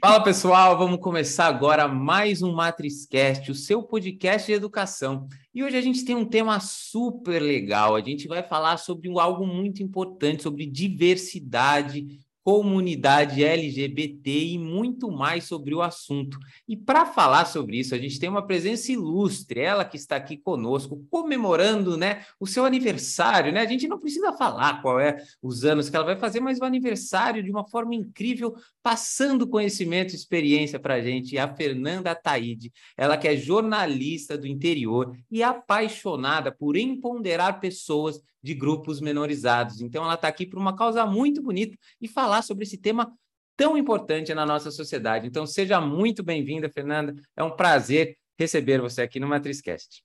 Fala pessoal, vamos começar agora mais um Matrizcast, o seu podcast de educação. E hoje a gente tem um tema super legal. A gente vai falar sobre algo muito importante, sobre diversidade comunidade LGBT e muito mais sobre o assunto. E para falar sobre isso, a gente tem uma presença ilustre, ela que está aqui conosco, comemorando né, o seu aniversário. Né? A gente não precisa falar qual é os anos que ela vai fazer, mas o aniversário de uma forma incrível, passando conhecimento e experiência para a gente. A Fernanda Taide, ela que é jornalista do interior e apaixonada por empoderar pessoas de grupos menorizados. Então, ela está aqui por uma causa muito bonita e falar sobre esse tema tão importante na nossa sociedade. Então, seja muito bem-vinda, Fernanda. É um prazer receber você aqui no Matrizcast.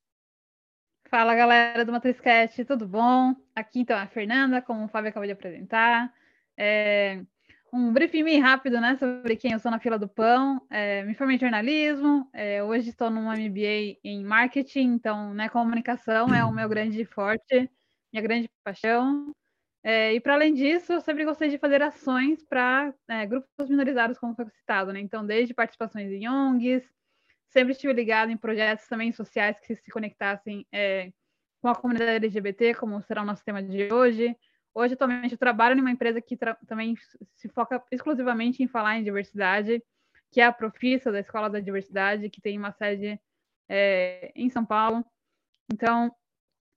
Fala, galera do Matrizcast, tudo bom? Aqui, então, é a Fernanda, como o Fábio acabou de apresentar. É um briefing bem rápido, né, sobre quem eu sou na fila do pão. É, me formei em jornalismo, é, hoje estou numa MBA em marketing, então, né, comunicação é o meu grande forte minha grande paixão. É, e para além disso, eu sempre gostei de fazer ações para é, grupos minorizados, como foi citado, né? Então, desde participações em ONGs, sempre estive ligado em projetos também sociais que se conectassem é, com a comunidade LGBT, como será o nosso tema de hoje. Hoje, atualmente, eu trabalho uma empresa que também se foca exclusivamente em falar em diversidade, que é a Profissa, da Escola da Diversidade, que tem uma sede é, em São Paulo. Então,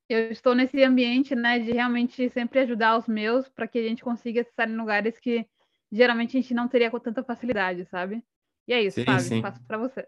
eu estou nesse ambiente, né, de realmente sempre ajudar os meus para que a gente consiga estar em lugares que geralmente a gente não teria com tanta facilidade, sabe? E é isso, sim, Fábio, sim. passo para você.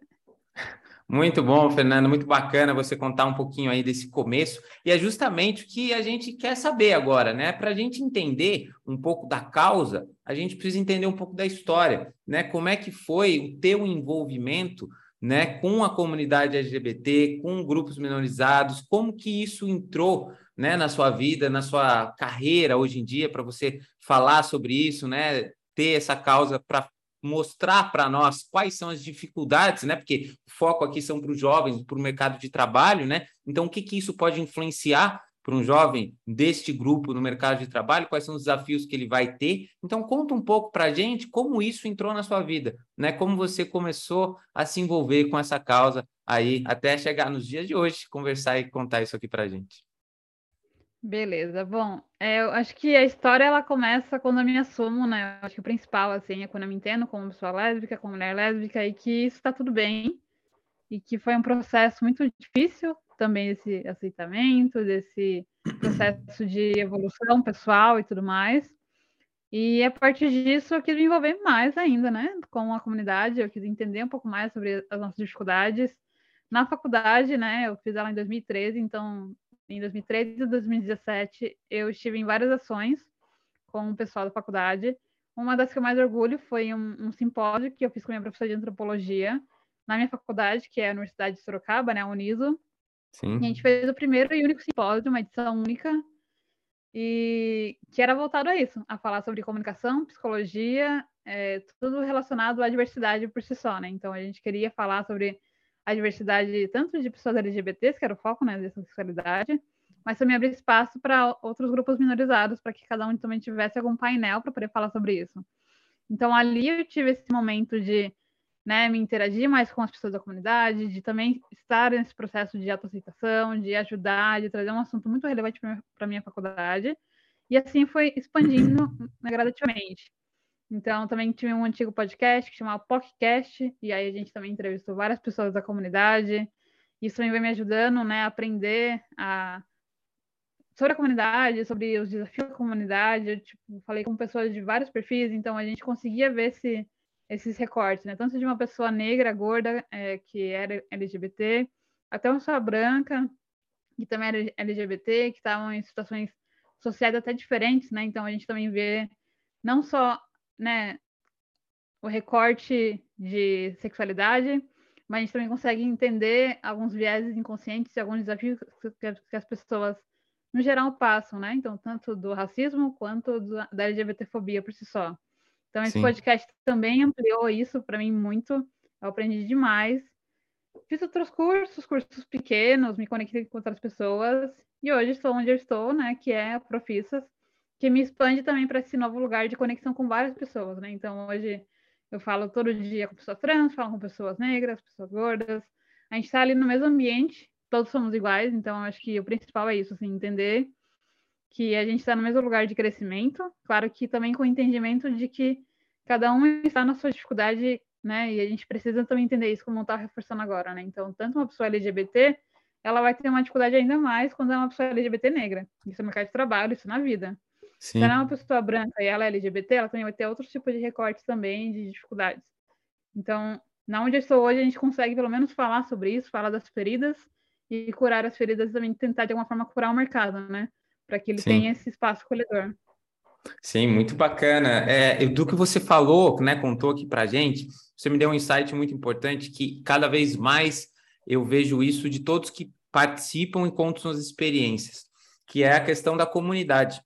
Muito bom, Fernando, muito bacana você contar um pouquinho aí desse começo. E é justamente o que a gente quer saber agora, né? Para a gente entender um pouco da causa, a gente precisa entender um pouco da história, né? Como é que foi o teu envolvimento né, com a comunidade LGBT, com grupos minorizados, como que isso entrou né, na sua vida, na sua carreira hoje em dia, para você falar sobre isso, né, ter essa causa para mostrar para nós quais são as dificuldades, né? Porque o foco aqui são para os jovens, para o mercado de trabalho, né? Então, o que, que isso pode influenciar para um jovem deste grupo no mercado de trabalho, quais são os desafios que ele vai ter. Então, conta um pouco para a gente como isso entrou na sua vida, né? Como você começou a se envolver com essa causa aí, até chegar nos dias de hoje, conversar e contar isso aqui para a gente. Beleza, bom, é, eu acho que a história ela começa quando eu me assumo, né? Eu acho que o principal, assim, é quando eu me entendo como pessoa lésbica, como mulher lésbica, e que isso está tudo bem, e que foi um processo muito difícil, também esse aceitamento, desse processo de evolução pessoal e tudo mais. E a partir disso eu quis me envolver mais ainda, né, com a comunidade, eu quis entender um pouco mais sobre as nossas dificuldades. Na faculdade, né, eu fiz ela em 2013, então em 2013 e 2017 eu estive em várias ações com o pessoal da faculdade. Uma das que eu mais orgulho foi um, um simpósio que eu fiz com minha professora de antropologia na minha faculdade, que é a Universidade de Sorocaba, né, a Uniso, Sim. A gente fez o primeiro e único simpósio, uma edição única, e que era voltado a isso, a falar sobre comunicação, psicologia, é, tudo relacionado à diversidade por si só, né? Então a gente queria falar sobre a diversidade tanto de pessoas LGBTs, que era o foco né, dessa sexualidade, mas também abrir espaço para outros grupos minorizados, para que cada um também tivesse algum painel para poder falar sobre isso. Então ali eu tive esse momento de né, me interagir mais com as pessoas da comunidade, de também estar nesse processo de autoaceitação, de ajudar, de trazer um assunto muito relevante para a minha faculdade. E assim foi expandindo né, gradativamente. Então, também tive um antigo podcast que chamava PocCast, e aí a gente também entrevistou várias pessoas da comunidade. Isso também vai me ajudando né, a aprender a... sobre a comunidade, sobre os desafios da comunidade. Eu, tipo, falei com pessoas de vários perfis, então a gente conseguia ver se esses recortes, né? Tanto de uma pessoa negra, gorda, é, que era LGBT, até uma pessoa branca, que também era LGBT, que estavam em situações sociais até diferentes, né? Então a gente também vê não só, né, o recorte de sexualidade, mas a gente também consegue entender alguns vieses inconscientes e alguns desafios que as pessoas no geral passam, né? Então, tanto do racismo quanto da LGBTfobia por si só. Então, esse Sim. podcast também ampliou isso para mim muito. Eu aprendi demais. Fiz outros cursos, cursos pequenos, me conectei com outras pessoas. E hoje estou onde eu estou, né? Que é a Profissas, que me expande também para esse novo lugar de conexão com várias pessoas, né? Então, hoje Eu falo todo dia com pessoas trans, falo com pessoas negras, pessoas gordas. A gente está ali no mesmo ambiente, todos somos iguais, então acho que o principal é isso, assim, entender que a gente está no mesmo lugar de crescimento, claro que também com o entendimento de que cada um está na sua dificuldade, né? E a gente precisa também entender isso, como está reforçando agora, né? Então, tanto uma pessoa LGBT, ela vai ter uma dificuldade ainda mais quando é uma pessoa LGBT negra. Isso é mercado de trabalho, isso na vida. Sim. Se ela é uma pessoa branca e ela é LGBT, ela também vai ter outros tipos de recortes também, de dificuldades. Então, na onde eu estou hoje, a gente consegue pelo menos falar sobre isso, falar das feridas e curar as feridas também tentar de alguma forma curar o mercado, né? Para que ele Sim. tenha esse espaço colhedor. Sim, muito bacana. É, do que você falou, né, contou aqui para gente, você me deu um insight muito importante que cada vez mais eu vejo isso de todos que participam e contam suas experiências, que é a questão da comunidade.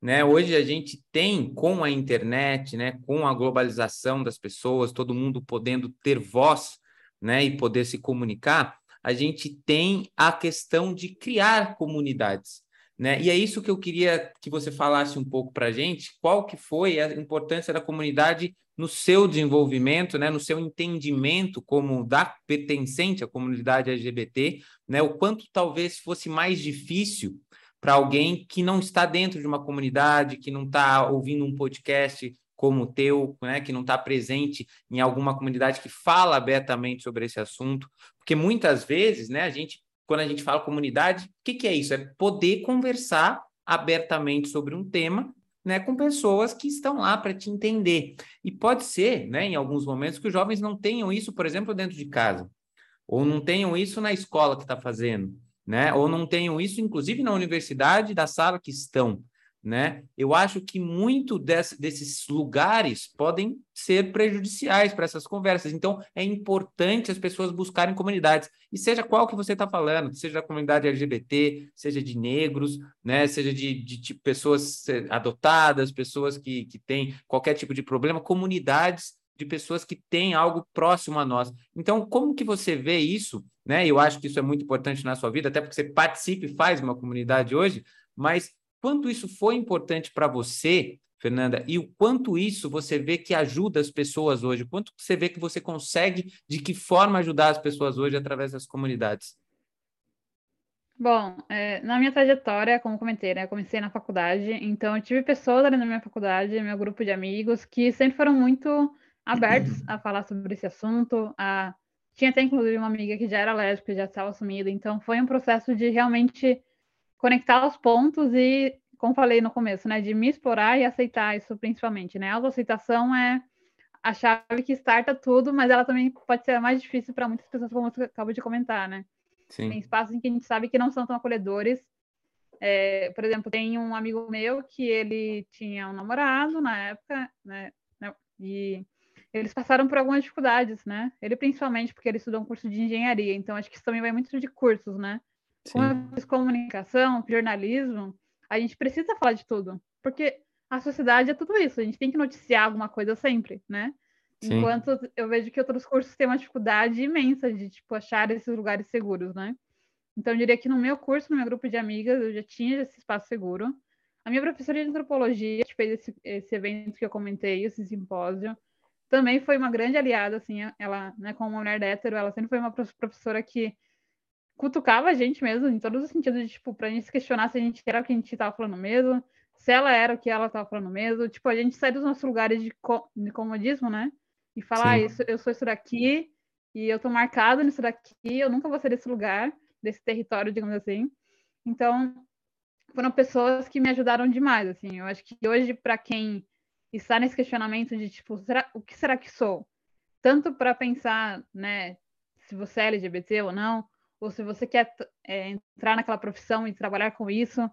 Né? Hoje a gente tem, com a internet, né, com a globalização das pessoas, todo mundo podendo ter voz né, e poder se comunicar, a gente tem a questão de criar comunidades. Né? E é isso que eu queria que você falasse um pouco para a gente, qual que foi a importância da comunidade no seu desenvolvimento, né, no seu entendimento como da pertencente à comunidade LGBT, né, o quanto talvez fosse mais difícil para alguém que não está dentro de uma comunidade, que não está ouvindo um podcast como o teu, né, que não está presente em alguma comunidade que fala abertamente sobre esse assunto, porque muitas vezes, né, a gente quando a gente fala comunidade, o que, que é isso? É poder conversar abertamente sobre um tema né, com pessoas que estão lá para te entender. E pode ser, né, em alguns momentos, que os jovens não tenham isso, por exemplo, dentro de casa, ou não tenham isso na escola que está fazendo, né, ou não tenham isso, inclusive, na universidade da sala que estão né? Eu acho que muito desse, desses lugares podem ser prejudiciais para essas conversas. Então, é importante as pessoas buscarem comunidades. E seja qual que você está falando, seja da comunidade LGBT, seja de negros, né? Seja de, de, de pessoas adotadas, pessoas que, que têm qualquer tipo de problema, comunidades de pessoas que têm algo próximo a nós. Então, como que você vê isso? Né? Eu acho que isso é muito importante na sua vida, até porque você participa e faz uma comunidade hoje, mas Quanto isso foi importante para você, Fernanda, e o quanto isso você vê que ajuda as pessoas hoje? Quanto você vê que você consegue, de que forma ajudar as pessoas hoje através das comunidades? Bom, é, na minha trajetória, como comentei, né, eu comecei na faculdade, então eu tive pessoas ali na minha faculdade, meu grupo de amigos, que sempre foram muito abertos a falar sobre esse assunto. A... Tinha até, inclusive, uma amiga que já era lésbica, já estava assumida, então foi um processo de realmente conectar os pontos e, como falei no começo, né, de me explorar e aceitar isso principalmente, né? A autoaceitação é a chave que starta tudo, mas ela também pode ser mais difícil para muitas pessoas, como você acabou de comentar, né? Sim. Tem espaços em que a gente sabe que não são tão acolhedores. É, por exemplo, tem um amigo meu que ele tinha um namorado na época, né? né e eles passaram por algumas dificuldades, né? Ele principalmente porque ele estudou um curso de engenharia, então acho que isso também vai muito de cursos, né? Com a comunicação, jornalismo, a gente precisa falar de tudo, porque a sociedade é tudo isso, a gente tem que noticiar alguma coisa sempre, né? Sim. Enquanto eu vejo que outros cursos têm uma dificuldade imensa de tipo achar esses lugares seguros, né? Então eu diria que no meu curso, no meu grupo de amigas, eu já tinha esse espaço seguro. A minha professora de antropologia, que fez esse, esse evento que eu comentei, esse simpósio, também foi uma grande aliada, assim, ela, né, como uma mulher hétero, ela sempre foi uma professora que cutucava a gente mesmo, em todos os sentidos, de, tipo, pra gente se questionar se a gente era o que a gente tava falando mesmo, se ela era o que ela tava falando mesmo, tipo, a gente sai dos nossos lugares de, co de comodismo, né? E falar, ah, isso, eu sou isso daqui, e eu tô marcado nisso daqui, eu nunca vou ser desse lugar, desse território, digamos assim. Então, foram pessoas que me ajudaram demais, assim. Eu acho que hoje, para quem está nesse questionamento de, tipo, será, o que será que sou? Tanto para pensar, né, se você é LGBT ou não, ou se você quer é, entrar naquela profissão e trabalhar com isso.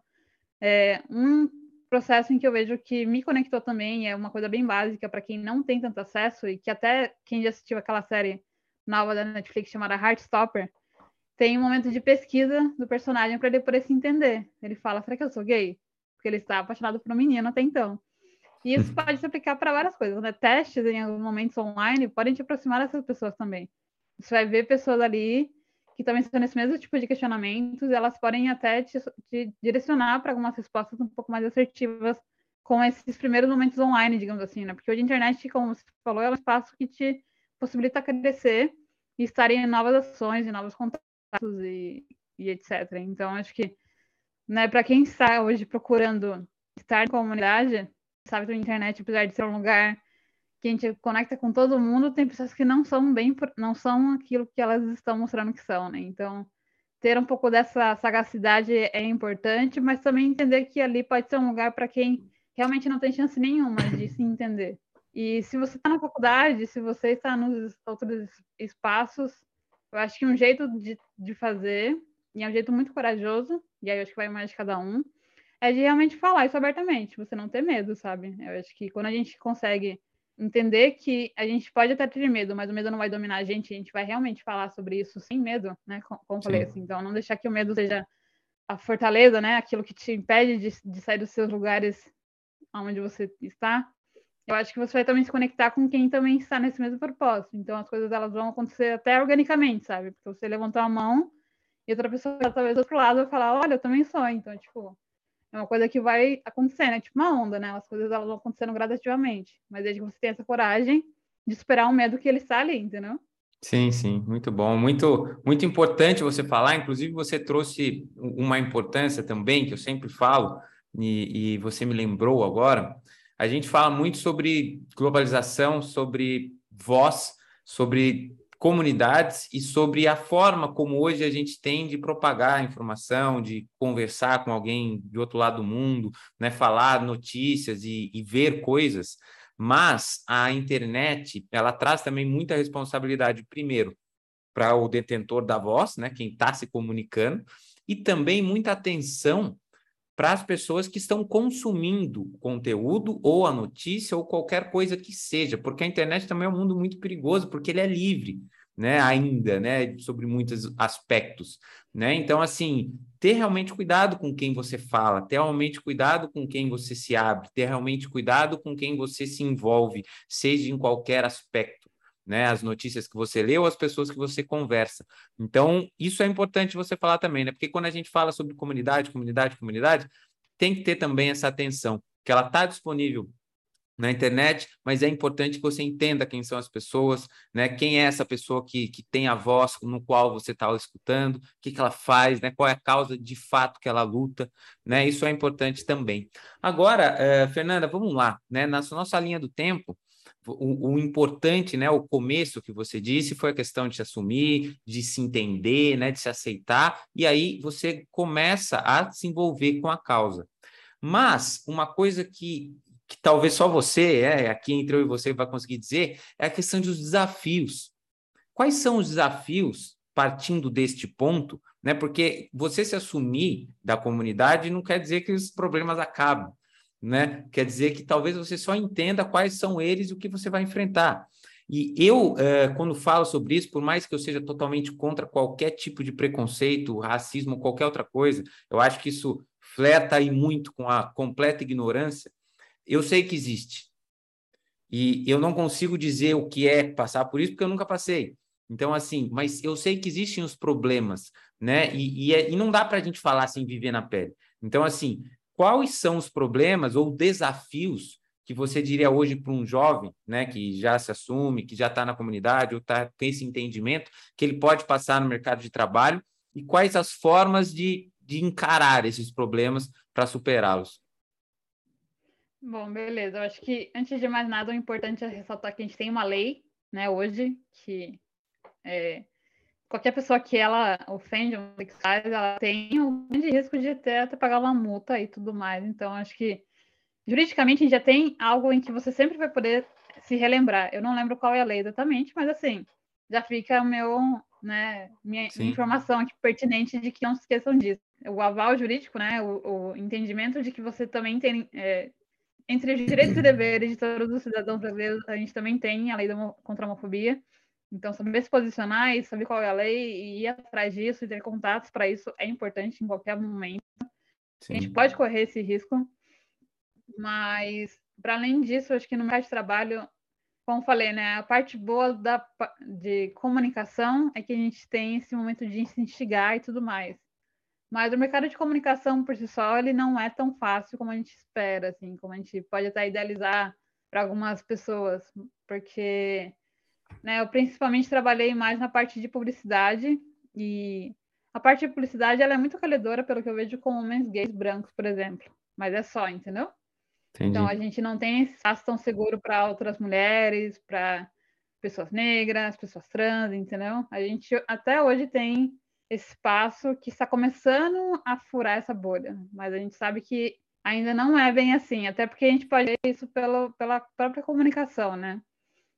É um processo em que eu vejo que me conectou também, é uma coisa bem básica para quem não tem tanto acesso e que até quem já assistiu aquela série nova da Netflix chamada Heartstopper, tem um momento de pesquisa do personagem para ele poder se entender. Ele fala: será que eu sou gay? Porque ele está apaixonado por um menino até então. E isso uhum. pode se aplicar para várias coisas, né? Testes em alguns momentos online podem te aproximar dessas pessoas também. Você vai ver pessoas ali que também estão nesse mesmo tipo de questionamentos, elas podem até te, te direcionar para algumas respostas um pouco mais assertivas com esses primeiros momentos online, digamos assim, né? Porque hoje a internet, como você falou, é um espaço que te possibilita crescer e estar em novas ações, em novos contatos e, e etc. Então, acho que, né, para quem está hoje procurando estar em comunidade, sabe que a internet, apesar de ser um lugar que a gente conecta com todo mundo, tem pessoas que não são bem, não são aquilo que elas estão mostrando que são, né? Então, ter um pouco dessa sagacidade é importante, mas também entender que ali pode ser um lugar para quem realmente não tem chance nenhuma de se entender. E se você está na faculdade, se você está nos outros espaços, eu acho que um jeito de, de fazer, e é um jeito muito corajoso, e aí eu acho que vai mais de cada um, é de realmente falar isso abertamente, você não ter medo, sabe? Eu acho que quando a gente consegue entender que a gente pode até ter medo, mas o medo não vai dominar a gente, a gente vai realmente falar sobre isso sem medo, né? Como falei assim, então não deixar que o medo seja a fortaleza, né? Aquilo que te impede de, de sair dos seus lugares onde você está, eu acho que você vai também se conectar com quem também está nesse mesmo propósito. Então as coisas elas vão acontecer até organicamente, sabe? Porque você levantou a mão e outra pessoa talvez do outro lado vai falar, olha, eu também sou. Então, tipo, é uma coisa que vai acontecer, né? Tipo uma onda, né? As coisas elas vão acontecendo gradativamente. Mas desde que você tem essa coragem de superar o medo que ele está ali, entendeu? Sim, sim, muito bom, muito, muito importante você falar. Inclusive, você trouxe uma importância também que eu sempre falo e, e você me lembrou agora a gente fala muito sobre globalização, sobre voz, sobre comunidades e sobre a forma como hoje a gente tem de propagar informação, de conversar com alguém de outro lado do mundo, né, falar notícias e, e ver coisas. Mas a internet, ela traz também muita responsabilidade, primeiro, para o detentor da voz, né, quem está se comunicando, e também muita atenção para as pessoas que estão consumindo conteúdo ou a notícia ou qualquer coisa que seja, porque a internet também é um mundo muito perigoso, porque ele é livre, né, ainda, né, sobre muitos aspectos, né? Então, assim, ter realmente cuidado com quem você fala, ter realmente cuidado com quem você se abre, ter realmente cuidado com quem você se envolve, seja em qualquer aspecto né? As notícias que você lê ou as pessoas que você conversa. Então, isso é importante você falar também, né? Porque quando a gente fala sobre comunidade, comunidade, comunidade, tem que ter também essa atenção, que ela está disponível na internet, mas é importante que você entenda quem são as pessoas, né? Quem é essa pessoa que, que tem a voz no qual você está escutando, o que, que ela faz, né? Qual é a causa de fato que ela luta, né? Isso é importante também. Agora, eh, Fernanda, vamos lá, né? Na nossa linha do tempo, o, o, importante, né, o começo que você disse foi a questão de se assumir, de se entender, né, de se aceitar, e aí você começa a se envolver com a causa. Mas uma coisa que, que talvez só você, é, aqui entre eu e você, vai conseguir dizer, é a questão dos desafios. Quais são os desafios partindo deste ponto, né? Porque você se assumir da comunidade não quer dizer que os problemas acabam né? Quer dizer que talvez você só entenda quais são eles e o que você vai enfrentar. E eu, eh, quando falo sobre isso, por mais que eu seja totalmente contra qualquer tipo de preconceito, racismo, qualquer outra coisa, eu acho que isso fleta aí muito com a completa ignorância. Eu sei que existe. E eu não consigo dizer o que é passar por isso, porque eu nunca passei. Então, assim, mas eu sei que existem os problemas, né? E, e, é, e não dá para a gente falar sem viver na pele. Então, assim, quais são os problemas ou desafios que você diria hoje para um jovem, né, que já se assume, que já está na comunidade ou tá, tem esse entendimento, que ele pode passar no mercado de trabalho e quais as formas de, de encarar esses problemas para superá-los? Bom, beleza. Eu acho que, antes de mais nada, o importante é ressaltar que a gente tem uma lei, né, hoje, que é, qualquer pessoa que ela ofende um sexuais, ela tem um grande risco de ter até pagar uma multa e tudo mais. Então, acho que juridicamente a gente já tem algo em que você sempre vai poder se relembrar. Eu não lembro qual é a lei exatamente, mas assim, já fica o meu, né, minha, minha informação aqui pertinente de que não se esqueçam disso. O aval jurídico, né, o, o entendimento de que você também tem é, entre os direitos e deveres de todos os cidadãos brasileiros, a gente também tem a lei da, contra a homofobia, então, saber se posicionar e saber qual é a lei e ir atrás disso e ter contatos para isso é importante em qualquer momento. Sim. A gente pode correr esse risco, mas, para além disso, acho que no mercado de trabalho, como falei, né, a parte boa da, de comunicação é que a gente tem esse momento de se instigar e tudo mais. Mas o mercado de comunicação por si só, ele não é tão fácil como a gente espera, assim, como a gente pode até idealizar para algumas pessoas, porque né, eu principalmente trabalhei mais na parte de publicidade e a parte de publicidade ela é muito acolhedora, pelo que eu vejo, com homens gays brancos, por exemplo. Mas é só, entendeu? Entendi. Então a gente não tem espaço tão seguro para outras mulheres, para pessoas negras, pessoas trans, entendeu? A gente até hoje tem espaço que está começando a furar essa bolha, mas a gente sabe que ainda não é bem assim, até porque a gente pode ver isso pelo, pela própria comunicação, né?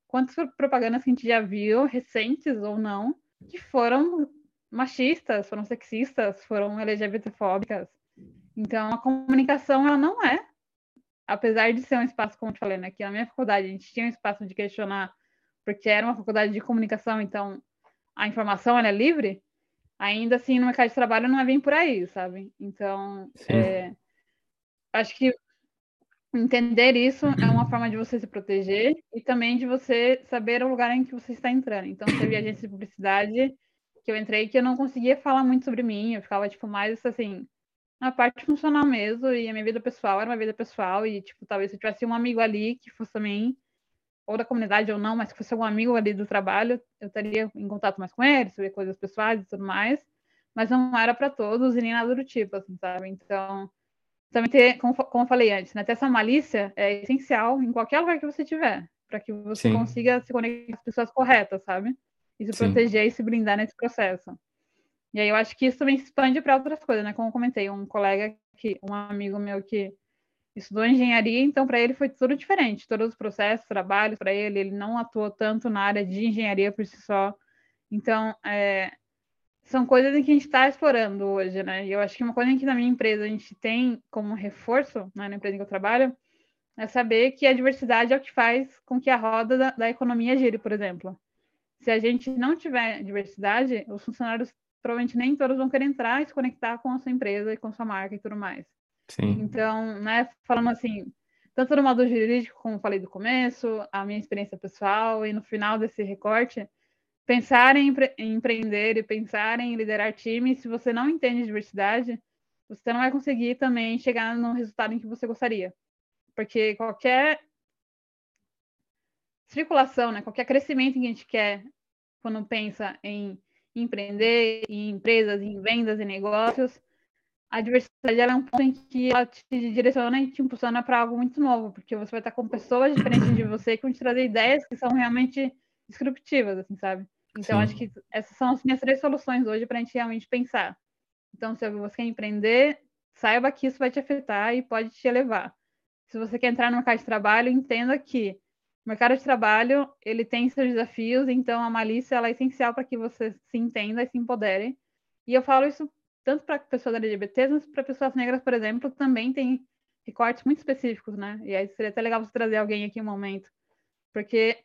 Quantas propagandas que a gente já viu, recentes ou não, que foram machistas, foram sexistas, foram LGBTfóbicas. Então, a comunicação, ela não é, apesar de ser um espaço, como eu falei, né, na minha faculdade a gente tinha um espaço de questionar, porque era uma faculdade de comunicação, então a informação ela é livre, ainda assim no mercado de trabalho não é bem por aí, sabe? Então, é, acho que entender isso é uma forma de você se proteger e também de você saber o lugar em que você está entrando. Então, teve agência de publicidade que eu entrei que eu não conseguia falar muito sobre mim, eu ficava, tipo, mais, assim, na parte funcional mesmo, e a minha vida pessoal era uma vida pessoal, e, tipo, talvez se eu tivesse um amigo ali que fosse também, ou da comunidade ou não, mas que fosse algum amigo ali do trabalho, eu estaria em contato mais com ele, sobre coisas pessoais e tudo mais, mas não era para todos e nem nada do tipo, assim, sabe? Então, também ter, como, como eu falei antes, né, ter essa malícia é essencial em qualquer lugar que você tiver, para que você Sim. consiga se conectar com as pessoas corretas, sabe? e se Sim. proteger e se blindar nesse processo. E aí eu acho que isso também se expande para outras coisas, né? Como eu comentei, um colega que, um amigo meu que estudou engenharia, então para ele foi tudo diferente, todos os processos, trabalhos para ele, ele não atuou tanto na área de engenharia por si só. Então, é, são coisas em que a gente está explorando hoje, né? E eu acho que uma coisa que na minha empresa a gente tem como reforço, né, na empresa em que eu trabalho, é saber que a diversidade é o que faz com que a roda da, da economia gire, por exemplo se a gente não tiver diversidade, os funcionários provavelmente nem todos vão querer entrar e se conectar com a sua empresa e com a sua marca e tudo mais. Sim. Então, né, falando assim, tanto no modo jurídico, como falei do começo, a minha experiência pessoal e no final desse recorte, pensar em, empre em empreender e pensar em liderar time, se você não entende diversidade, você não vai conseguir também chegar no resultado em que você gostaria. Porque qualquer circulação, né? Qualquer crescimento que a gente quer quando pensa em empreender, em empresas, em vendas e negócios, a diversidade é um ponto em que ela te direciona e te impulsiona para algo muito novo, porque você vai estar com pessoas diferentes de você que vão te trazer ideias que são realmente disruptivas, assim, sabe? Então, Sim. acho que essas são as minhas três soluções hoje para a gente realmente pensar. Então, se você quer empreender, saiba que isso vai te afetar e pode te elevar. Se você quer entrar no mercado de trabalho, entenda que o mercado de trabalho, ele tem seus desafios, então a malícia ela é essencial para que você se entenda e se empodere. E eu falo isso tanto para pessoas LGBT, mas para pessoas negras, por exemplo, também tem recortes muito específicos, né? E aí seria até legal você trazer alguém aqui um momento, porque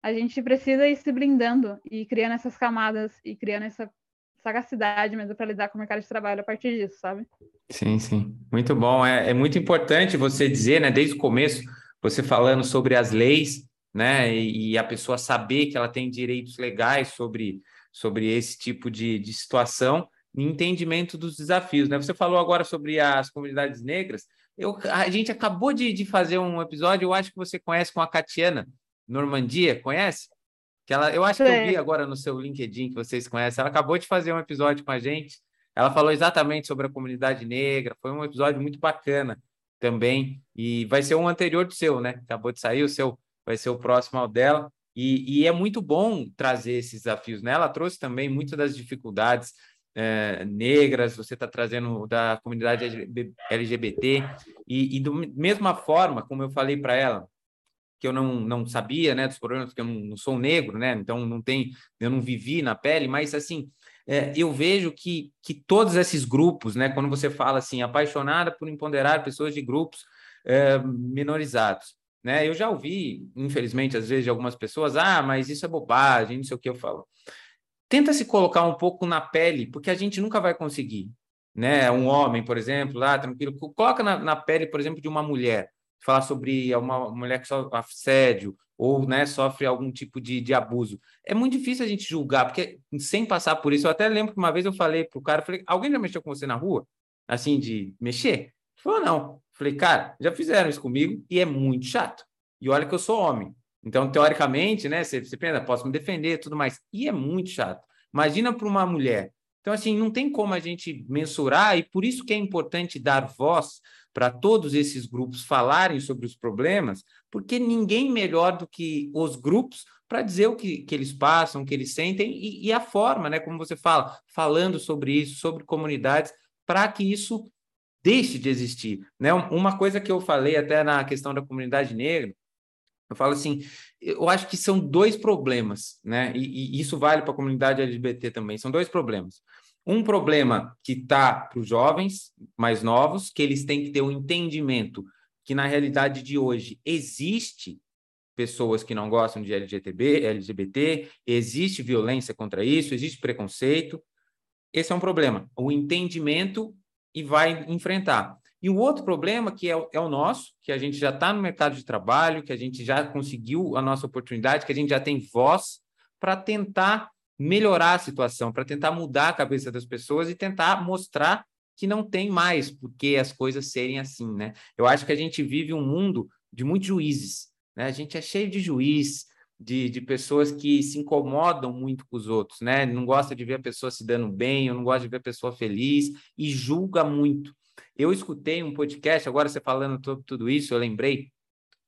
a gente precisa ir se blindando e criando essas camadas e criando essa sagacidade mesmo para lidar com o mercado de trabalho a partir disso, sabe? Sim, sim. Muito bom. É, é muito importante você dizer, né, desde o começo, você falando sobre as leis, né, e, e a pessoa saber que ela tem direitos legais sobre, sobre esse tipo de, de situação, entendimento dos desafios, né? Você falou agora sobre as comunidades negras. Eu, a gente acabou de, de fazer um episódio, eu acho que você conhece com a Catiana Normandia, conhece? Que ela, eu acho que eu vi agora no seu LinkedIn que vocês conhecem. Ela acabou de fazer um episódio com a gente. Ela falou exatamente sobre a comunidade negra. Foi um episódio muito bacana também. E vai ser um anterior do seu, né? Acabou de sair, o seu vai ser o próximo ao dela. E, e é muito bom trazer esses desafios, né? Ela trouxe também muitas das dificuldades é, negras, você está trazendo da comunidade LGBT, e, e da mesma forma, como eu falei para ela, que eu não, não sabia, né, dos problemas, porque eu não, não, sou negro, né, então não tem, eu não vivi na pele, mas assim, é, eu vejo que, que todos esses grupos, né, quando você fala assim, apaixonada por empoderar pessoas de grupos é, minorizados, né, eu já ouvi, infelizmente, às vezes, de algumas pessoas, ah, mas isso é bobagem, não sei o que eu falo. Tenta se colocar um pouco na pele, porque a gente nunca vai conseguir, né, um homem, por exemplo, lá, tranquilo, coloca na, na pele, por exemplo, de uma mulher, falar sobre uma mulher que sofre assédio ou né, sofre algum tipo de, de abuso. É muito difícil a gente julgar, porque sem passar por isso, eu até lembro que uma vez eu falei para o cara, falei, alguém já mexeu com você na rua? Assim, de mexer? Ele falou, não. Falei, cara, já fizeram isso comigo e é muito chato. E olha que eu sou homem. Então, teoricamente, né, você, você pensa, posso me defender tudo mais. E é muito chato. Imagina para uma mulher. Então, assim, não tem como a gente mensurar, e por isso que é importante dar voz para todos esses grupos falarem sobre os problemas, porque ninguém melhor do que os grupos para dizer o que, que eles passam, o que eles sentem, e, e a forma, né, como você fala, falando sobre isso, sobre comunidades, para que isso deixe de existir. Né? Uma coisa que eu falei até na questão da comunidade negra, eu falo assim, eu acho que são dois problemas, né? E, e isso vale para a comunidade LGBT também. São dois problemas. Um problema que está para os jovens mais novos, que eles têm que ter um entendimento que na realidade de hoje existe pessoas que não gostam de LGTB, LGBT, existe violência contra isso, existe preconceito. Esse é um problema. O entendimento e vai enfrentar. E o outro problema, que é, o, é o nosso, que a gente já está no mercado de trabalho, que a gente já conseguiu a nossa oportunidade, que a gente já tem voz para tentar melhorar a situação, para tentar mudar a cabeça das pessoas e tentar mostrar que não tem mais porque as coisas serem assim, né? Eu acho que a gente vive um mundo de muitos juízes, né? A gente é cheio de juiz, de, de pessoas que se incomodam muito com os outros, né? Não gosta de ver a pessoa se dando bem, eu não gosto de ver a pessoa feliz e julga muito. Eu escutei um podcast, agora você falando sobre tudo isso, eu lembrei.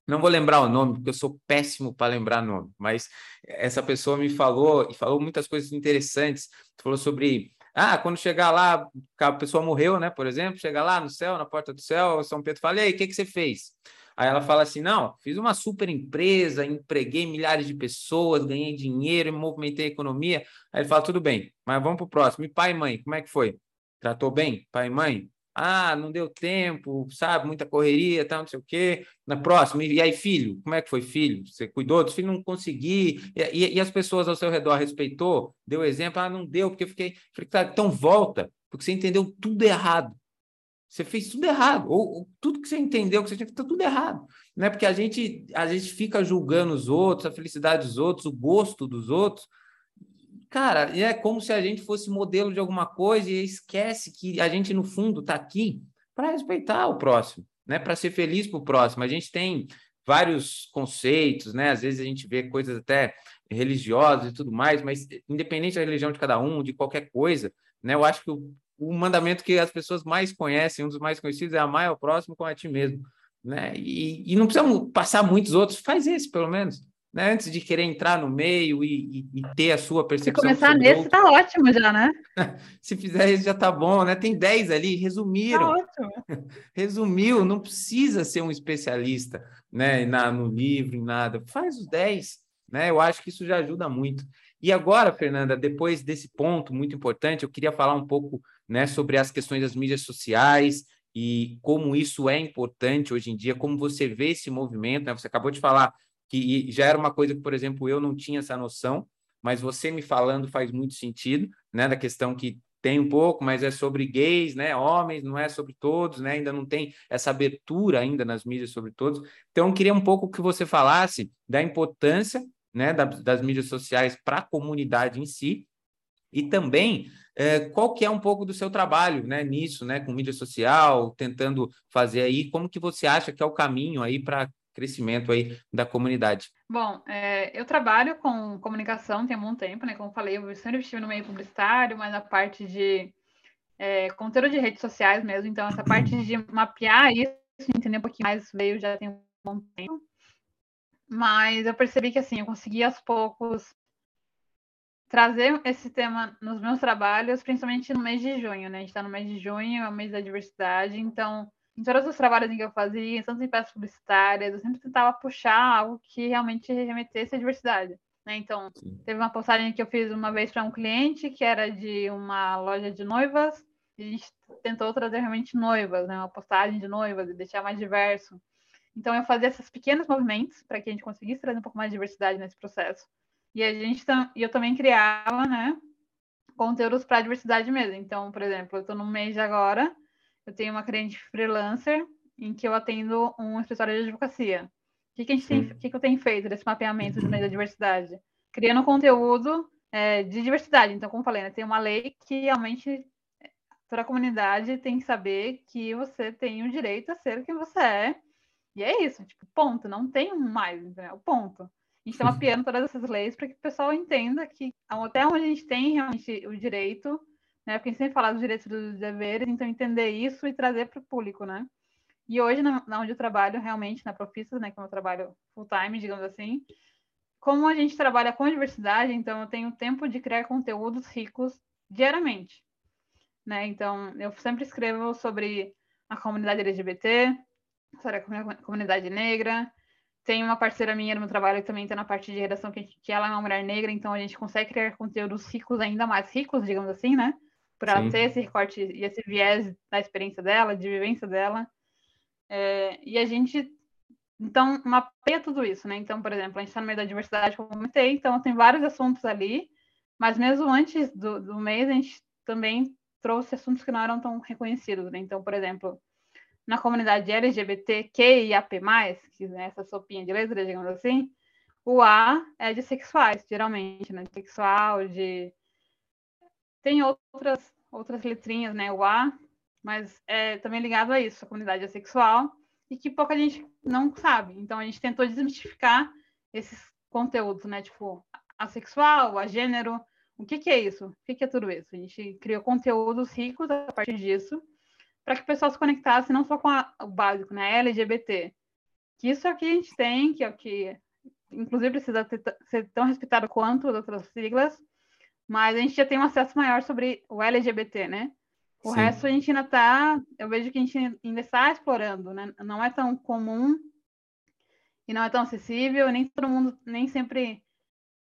Não vou lembrar o nome, porque eu sou péssimo para lembrar nome, mas essa pessoa me falou e falou muitas coisas interessantes. Falou sobre ah, quando chegar lá, a pessoa morreu, né? Por exemplo, chega lá no céu, na porta do céu, São Pedro fala: e aí, o que, que você fez? Aí ela fala assim: não, fiz uma super empresa, empreguei milhares de pessoas, ganhei dinheiro, movimentei a economia. Aí ele fala: tudo bem, mas vamos para o próximo. E pai e mãe, como é que foi? Tratou bem? Pai e mãe? Ah, não deu tempo, sabe? Muita correria, tal, não sei o quê. Na próxima, e aí, filho? Como é que foi, filho? Você cuidou dos filhos? Não consegui. E, e, e, as pessoas ao seu redor respeitou? Deu exemplo? Ah, não deu, porque eu fiquei. Falei, tá, então volta, porque você entendeu tudo errado. Você fez tudo errado, ou, ou tudo que você entendeu que você tinha feito, tá tudo errado. Né? Porque a gente, a gente fica julgando os outros, a felicidade dos outros, o gosto dos outros, Cara, é como se a gente fosse modelo de alguma coisa e esquece que a gente, no fundo, está aqui para respeitar o próximo, né? para ser feliz para o próximo. A gente tem vários conceitos, né? Às vezes a gente vê coisas até religiosas e tudo mais, mas independente da religião de cada um, de qualquer coisa, né? Eu acho que o, o mandamento que as pessoas mais conhecem, um dos mais conhecidos, é amar ao próximo como a ti mesmo, né? E, e não precisamos passar muitos outros, faz esse pelo menos né? Antes de querer entrar no meio e, e, e ter a sua percepção. Se começar nesse, outro. tá ótimo já, né? Se fizer isso, já tá bom, né? Tem 10 ali, resumiram. Tá ótimo. Resumiu, não precisa ser um especialista, né? Na, no livro, em nada. Faz os 10, né? Eu acho que isso já ajuda muito. E agora, Fernanda, depois desse ponto muito importante, eu queria falar um pouco né, sobre as questões das mídias sociais e como isso é importante hoje em dia, como você vê esse movimento, né? Você acabou de falar que já era uma coisa que, por exemplo, eu não tinha essa noção, mas você me falando faz muito sentido, né, da questão que tem um pouco, mas é sobre gays, né, homens, não é sobre todos, né, ainda não tem essa abertura ainda nas mídias sobre todos. Então, queria um pouco que você falasse da importância, né, das, das mídias sociais para a comunidade em si, e também é, qual que é um pouco do seu trabalho, né, nisso, né, com mídia social, tentando fazer aí, como que você acha que é o caminho aí para crescimento aí da comunidade? Bom, é, eu trabalho com comunicação tem um tempo, né? Como falei, eu sempre estive no meio publicitário, mas a parte de é, conteúdo de redes sociais mesmo, então essa parte de mapear isso, entender um pouquinho mais, veio já tem um bom tempo. Mas eu percebi que assim, eu consegui aos poucos trazer esse tema nos meus trabalhos, principalmente no mês de junho, né? A gente está no mês de junho, é o mês da diversidade, então em todos os trabalhos que eu fazia, em peças publicitárias, eu sempre tentava puxar algo que realmente remetesse à diversidade. Né? Então, Sim. teve uma postagem que eu fiz uma vez para um cliente, que era de uma loja de noivas, e a gente tentou trazer realmente noivas, né? uma postagem de noivas e deixar mais diverso. Então, eu fazia esses pequenos movimentos para que a gente conseguisse trazer um pouco mais de diversidade nesse processo. E a gente e eu também criava, né, conteúdos para diversidade mesmo. Então, por exemplo, eu estou no mês de agora eu tenho uma cliente freelancer em que eu atendo um escritório de advocacia. O que, que, a gente tem, que, que eu tenho feito desse mapeamento de meio da diversidade? Criando conteúdo é, de diversidade. Então, como falei, né, tem uma lei que realmente toda a comunidade tem que saber que você tem o direito a ser quem você é. E é isso, tipo, ponto. Não tem mais, entendeu? Ponto. A gente está mapeando todas essas leis para que o pessoal entenda que até onde a gente tem realmente o direito, né? Porque a gente sempre fala dos direitos dos deveres, então entender isso e trazer para o público, né? E hoje, na, onde eu trabalho, realmente, na Profissas, né, que é um trabalho full-time, digamos assim, como a gente trabalha com diversidade, então eu tenho tempo de criar conteúdos ricos diariamente. Né? Então, eu sempre escrevo sobre a comunidade LGBT, sobre a comunidade negra. Tem uma parceira minha no meu trabalho que também está na parte de redação, que, que ela é uma mulher negra, então a gente consegue criar conteúdos ricos, ainda mais ricos, digamos assim, né? Por ela Sim. ter esse recorte e esse viés da experiência dela, de vivência dela. É, e a gente, então, mapeia tudo isso, né? Então, por exemplo, a gente está no meio da diversidade, como eu comentei, então tem vários assuntos ali, mas mesmo antes do, do mês, a gente também trouxe assuntos que não eram tão reconhecidos, né? Então, por exemplo, na comunidade LGBTQIAP+, que é essa sopinha de letras, digamos assim, o A é de sexuais, geralmente, né? De sexual, de... Tem outras, outras letrinhas, né? O A mas é também ligado a isso, a comunidade assexual, e que pouca gente não sabe. Então a gente tentou desmistificar esses conteúdos, né? Tipo, assexual, a gênero, o que, que é isso? O que, que é tudo isso? A gente criou conteúdos ricos a partir disso, para que o pessoal se conectasse não só com a, o básico, né? LGBT. Que isso é o que a gente tem, que é o que, inclusive, precisa ter, ser tão respeitado quanto as outras siglas, mas a gente já tem um acesso maior sobre o LGBT, né? O Sim. resto a gente ainda está, eu vejo que a gente ainda está explorando, né? Não é tão comum e não é tão acessível, nem todo mundo, nem sempre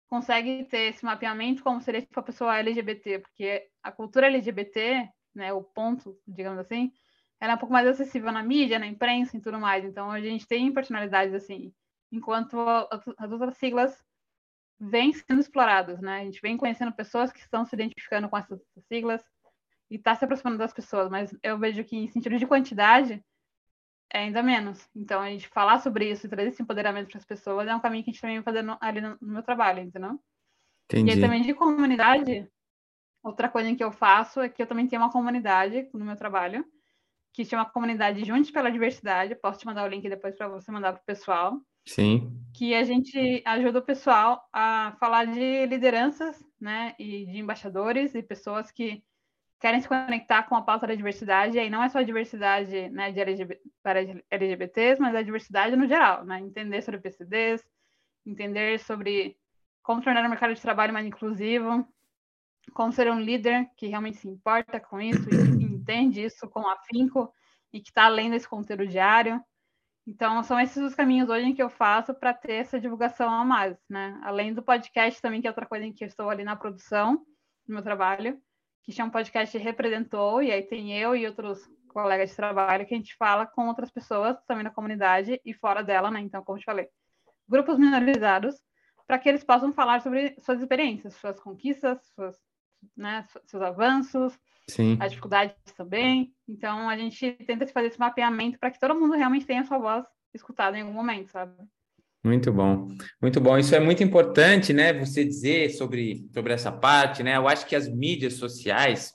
consegue ter esse mapeamento como seria para a pessoa LGBT, porque a cultura LGBT, né, o ponto, digamos assim, ela é um pouco mais acessível na mídia, na imprensa e tudo mais. Então a gente tem personalidades assim, enquanto as outras siglas vêm sendo exploradas, né? A gente vem conhecendo pessoas que estão se identificando com essas siglas e está se aproximando das pessoas, mas eu vejo que em sentido de quantidade é ainda menos. Então, a gente falar sobre isso e trazer esse empoderamento para as pessoas é um caminho que a gente também vai fazendo ali no, no meu trabalho, entendeu? Entendi. E aí, também de comunidade, outra coisa que eu faço é que eu também tenho uma comunidade no meu trabalho, que chama Comunidade Juntos pela Diversidade. Posso te mandar o link depois para você mandar para o pessoal. Sim. Que a gente ajuda o pessoal a falar de lideranças, né, e de embaixadores e pessoas que querem se conectar com a pauta da diversidade, e aí não é só a diversidade né, de LGBT, para LGBTs, mas a diversidade no geral, né? Entender sobre PCDs, entender sobre como tornar o mercado de trabalho mais inclusivo, como ser um líder que realmente se importa com isso e entende isso com afinco e que está além desse conteúdo diário. Então, são esses os caminhos hoje que eu faço para ter essa divulgação a mais, né? Além do podcast também, que é outra coisa em que eu estou ali na produção do meu trabalho, que chama podcast Representou, e aí tem eu e outros colegas de trabalho que a gente fala com outras pessoas também na comunidade e fora dela, né? Então, como eu te falei, grupos minorizados, para que eles possam falar sobre suas experiências, suas conquistas, suas, né, seus avanços, Sim. as dificuldades também. Então, a gente tenta fazer esse mapeamento para que todo mundo realmente tenha sua voz escutada em algum momento, sabe? Muito bom, muito bom. Isso é muito importante, né? Você dizer sobre, sobre essa parte, né? Eu acho que as mídias sociais,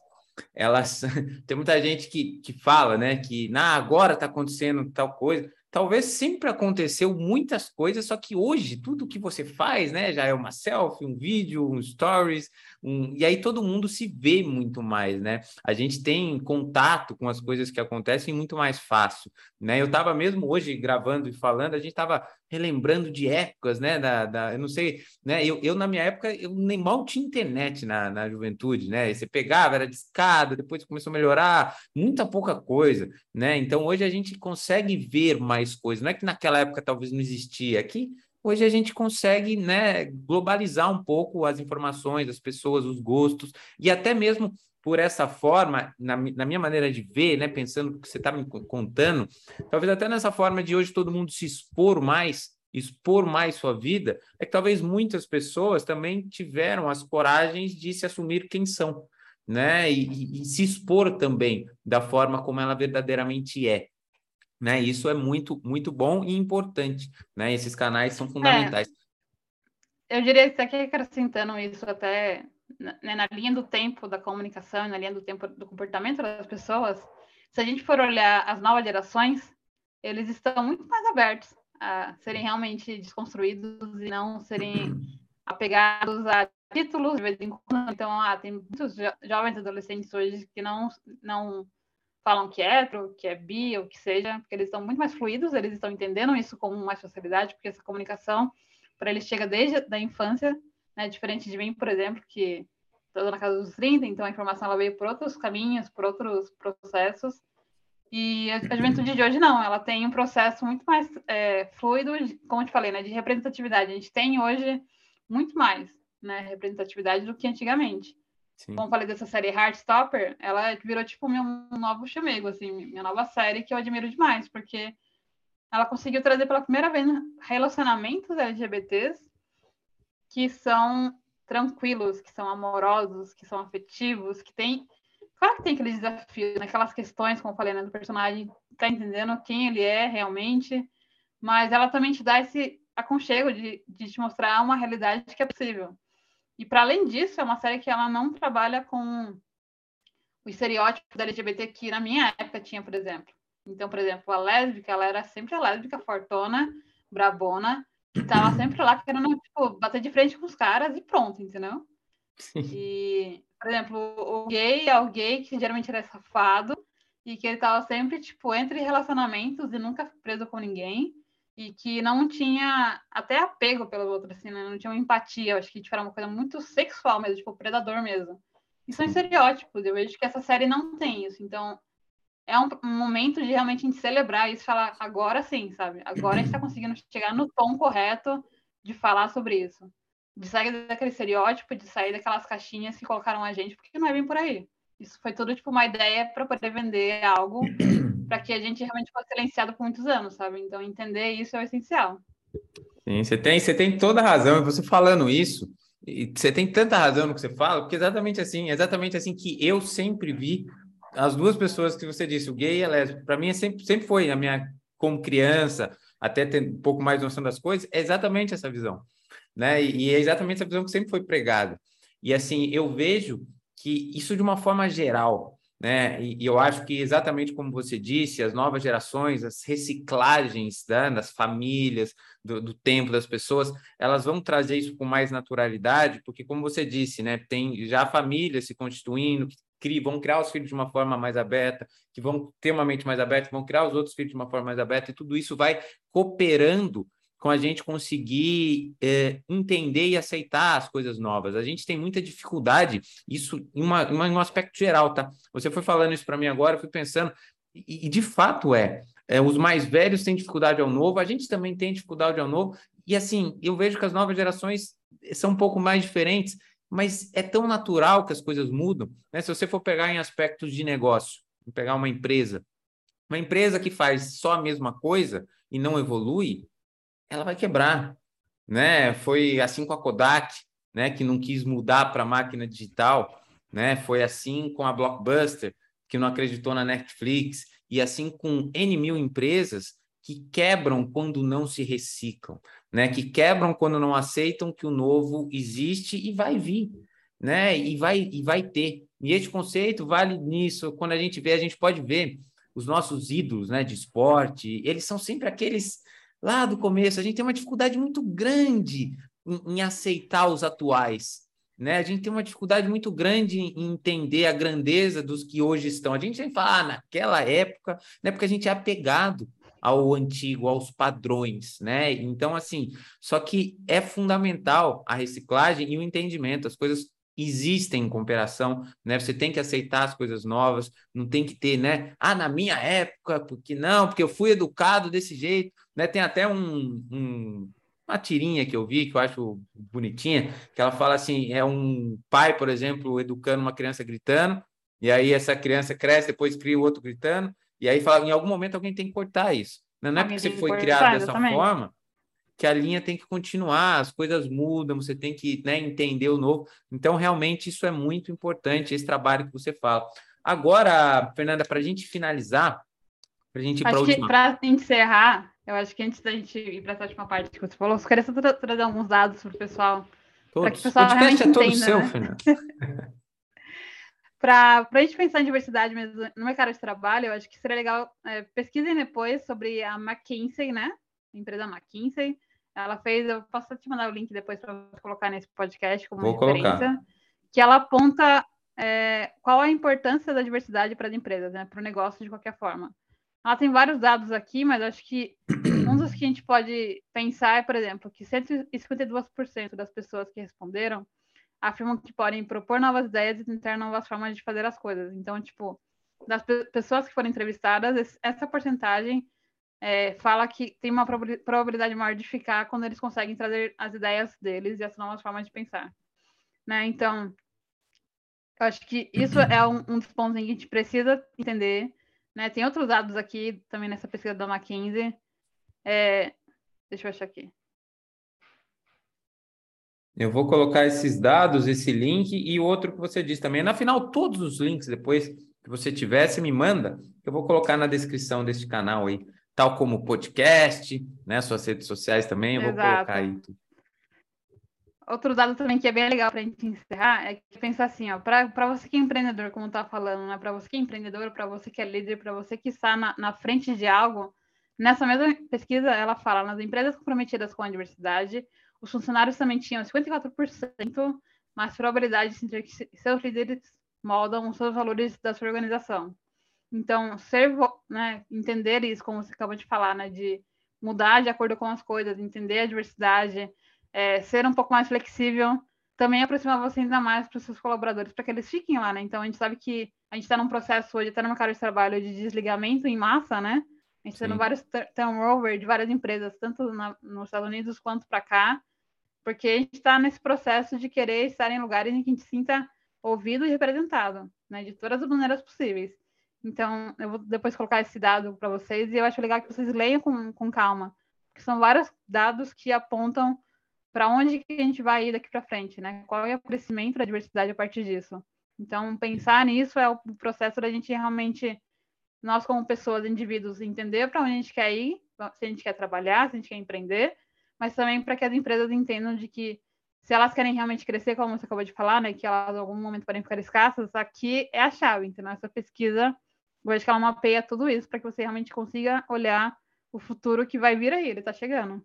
elas tem muita gente que, que fala, né? Que nah, agora está acontecendo tal coisa. Talvez sempre aconteceu muitas coisas, só que hoje tudo que você faz, né, já é uma selfie, um vídeo, um stories, um... e aí todo mundo se vê muito mais, né? A gente tem contato com as coisas que acontecem muito mais fácil, né? Eu estava mesmo hoje gravando e falando, a gente estava relembrando de épocas, né? Da, da, eu não sei, né? Eu, eu, na minha época, eu nem mal tinha internet na, na juventude, né? E você pegava, era discada, depois começou a melhorar, muita pouca coisa, né? Então hoje a gente consegue ver mais coisas. Não é que naquela época talvez não existia. Aqui hoje a gente consegue né, globalizar um pouco as informações, as pessoas, os gostos, e até mesmo por essa forma, na, na minha maneira de ver, né, pensando o que você está me contando, talvez até nessa forma de hoje todo mundo se expor mais, expor mais sua vida, é que talvez muitas pessoas também tiveram as coragens de se assumir quem são, né, e, e, e se expor também da forma como ela verdadeiramente é. Né? Isso é muito, muito bom e importante, né? Esses canais são fundamentais. É, eu diria que aqui acrescentando isso até né, na linha do tempo da comunicação, na linha do tempo do comportamento das pessoas, se a gente for olhar as novas gerações, eles estão muito mais abertos a serem realmente desconstruídos e não serem apegados a títulos de vez em quando. Então, ah, tem muitos jo jovens adolescentes hoje que não, não falam que é hétero, que é bi, ou que seja, porque eles estão muito mais fluidos, eles estão entendendo isso como mais facilidade, porque essa comunicação para eles chega desde a infância, né, diferente de mim, por exemplo, que estou na casa dos 30, então a informação ela veio por outros caminhos, por outros processos, e a, a juventude de hoje não, ela tem um processo muito mais é, fluido, como eu te falei, né, de representatividade. A gente tem hoje muito mais né, representatividade do que antigamente. Sim. Como eu falei dessa série Heartstopper, ela virou tipo meu novo chamego, assim, minha nova série que eu admiro demais, porque ela conseguiu trazer pela primeira vez relacionamentos LGBTs que são tranquilos, que são amorosos, que são afetivos, que tem Claro que tem aqueles desafios, né, questões, como eu falei, né, do personagem tá entendendo quem ele é realmente, mas ela também te dá esse aconchego de, de te mostrar uma realidade que é possível. E para além disso, é uma série que ela não trabalha com o estereótipo da LGBT que na minha época tinha, por exemplo. Então, por exemplo, a lésbica, ela era sempre a lésbica fortona, brabona, que tava sempre lá querendo, tipo, bater de frente com os caras e pronto, entendeu? E por exemplo, o gay é o gay que geralmente era safado e que ele tava sempre, tipo, entre relacionamentos e nunca preso com ninguém e que não tinha até apego pelo outro, assim, né? Não tinha uma empatia. Eu acho que tipo, era uma coisa muito sexual mesmo, tipo, predador mesmo. Isso é um estereótipos. Eu vejo que essa série não tem isso. Então, é um, momento de realmente celebrar isso, falar agora sim, sabe? Agora a gente está conseguindo chegar no tom correto de falar sobre isso de sair daquele estereótipo, de sair daquelas caixinhas que colocaram a gente, porque não é bem por aí. Isso foi tudo tipo uma ideia para poder vender algo para que a gente realmente fosse silenciado por muitos anos, sabe? Então entender isso é o essencial. Sim, você tem, você tem toda a razão. Você falando isso, e você tem tanta razão no que você fala, porque exatamente assim, exatamente assim que eu sempre vi as duas pessoas que você disse, o gay e a lésbica. Para mim é sempre, sempre foi na minha como criança, até ter um pouco mais noção das coisas, é exatamente essa visão né? E é exatamente essa visão que sempre foi pregada. E assim, eu vejo que isso de uma forma geral, né? E, e eu acho que exatamente como você disse, as novas gerações, as reciclagens né? das famílias, do, do, tempo das pessoas, elas vão trazer isso com mais naturalidade, porque como você disse, né? Tem já famílias se constituindo, que vão criar os filhos de uma forma mais aberta, que vão ter uma mente mais aberta, vão criar os outros filhos de uma forma mais aberta, e tudo isso vai cooperando com a gente conseguir é, entender e aceitar as coisas novas. A gente tem muita dificuldade, isso em, uma, em um aspecto geral, tá? Você foi falando isso para mim agora, eu fui pensando, e, e de fato é, é, os mais velhos têm dificuldade ao novo, a gente também tem dificuldade ao novo, e assim, eu vejo que as novas gerações são um pouco mais diferentes, mas é tão natural que as coisas mudam, né? Se você for pegar em aspectos de negócio, pegar uma empresa, uma empresa que faz só a mesma coisa e não evolui, ela vai quebrar, né? Foi assim com a Kodak, né, que não quis mudar para máquina digital, né? Foi assim com a Blockbuster, que não acreditou na Netflix, e assim com N mil empresas que quebram quando não se reciclam, né? Que quebram quando não aceitam que o novo existe e vai vir, né? E vai e vai ter. E esse conceito vale nisso. Quando a gente vê, a gente pode ver os nossos ídolos, né, de esporte, eles são sempre aqueles lá do começo, a gente tem uma dificuldade muito grande em, em aceitar os atuais. Né? A gente tem uma dificuldade muito grande em entender a grandeza dos que hoje estão. A gente sempre fala, ah, naquela época, né? porque a gente é apegado ao antigo, aos padrões, né? Então, assim, só que é fundamental a reciclagem e o entendimento. As coisas existem em cooperação, né? Você tem que aceitar as coisas novas, não tem que ter, né? Ah, na minha época, porque não, porque eu fui educado desse jeito, né? Tem até um, um, uma tirinha que eu vi que eu acho bonitinha, que ela fala assim, é um pai, por exemplo, educando uma criança gritando, e aí essa criança cresce, depois cria o outro gritando, e aí fala, em algum momento alguém tem que cortar isso. Né? Não é porque você foi criado dessa forma que a linha tem que continuar, as coisas mudam, você tem que né, entender o novo. Então, realmente, isso é muito importante, esse trabalho que você fala. Agora, Fernanda, para a gente finalizar, para a gente ir para a última. Para encerrar, eu acho que antes da gente ir para essa última parte que você falou, eu queria só tra trazer alguns dados para o pessoal. Para que o pessoal realmente é todo entenda, seu, né? Fernando. para a gente pensar em diversidade mesmo no mercado de trabalho, eu acho que seria legal é, pesquisem depois sobre a McKinsey, né? A empresa McKinsey. Ela fez, eu posso te mandar o link depois para colocar nesse podcast como Vou referência, colocar. que ela aponta é, qual a importância da diversidade para as empresas, né? Para o negócio de qualquer forma. Ela tem vários dados aqui, mas acho que um dos que a gente pode pensar é, por exemplo, que 152% das pessoas que responderam afirmam que podem propor novas ideias e tentar novas formas de fazer as coisas. Então, tipo, das pessoas que foram entrevistadas, essa porcentagem é, fala que tem uma probabilidade maior de ficar quando eles conseguem trazer as ideias deles e as novas formas de pensar. Né? Então, eu acho que isso é um, um dos pontos em que a gente precisa entender né? Tem outros dados aqui também nessa pesquisa da McKinsey. É... Deixa eu achar aqui. Eu vou colocar esses dados, esse link e outro que você disse também. Na final, todos os links depois que você tiver, você me manda. Eu vou colocar na descrição deste canal aí, tal como o podcast, né? Suas redes sociais também, eu Exato. vou colocar aí tudo. Outro dado também que é bem legal para a gente encerrar é que pensar assim, ó, para você que é empreendedor, como tá falando, né? Para você que é empreendedor, para você que é líder, para você que está na, na frente de algo, nessa mesma pesquisa ela fala, nas empresas comprometidas com a diversidade, os funcionários também tinham 54% mais probabilidade de sentir que seus líderes moldam os seus valores da sua organização. Então, ser, né, entender isso, como você acabou de falar, né, de mudar de acordo com as coisas, entender a diversidade, é, ser um pouco mais flexível, também aproximar você ainda mais para os seus colaboradores, para que eles fiquem lá, né? Então, a gente sabe que a gente está num processo hoje, até no mercado de trabalho, de desligamento em massa, né? A gente está tendo vários turnover de várias empresas, tanto na, nos Estados Unidos quanto para cá, porque a gente está nesse processo de querer estar em lugares em que a gente sinta ouvido e representado, né? De todas as maneiras possíveis. Então, eu vou depois colocar esse dado para vocês e eu acho legal que vocês leiam com, com calma, porque são vários dados que apontam para onde que a gente vai ir daqui para frente, né? Qual é o crescimento da diversidade a partir disso? Então, pensar nisso é o processo da gente realmente, nós como pessoas, indivíduos, entender para onde a gente quer ir, se a gente quer trabalhar, se a gente quer empreender, mas também para que as empresas entendam de que se elas querem realmente crescer, como você acabou de falar, né, que elas em algum momento podem ficar escassas, aqui é a chave. Então, essa pesquisa, eu acho que ela mapeia tudo isso para que você realmente consiga olhar o futuro que vai vir aí, ele está chegando.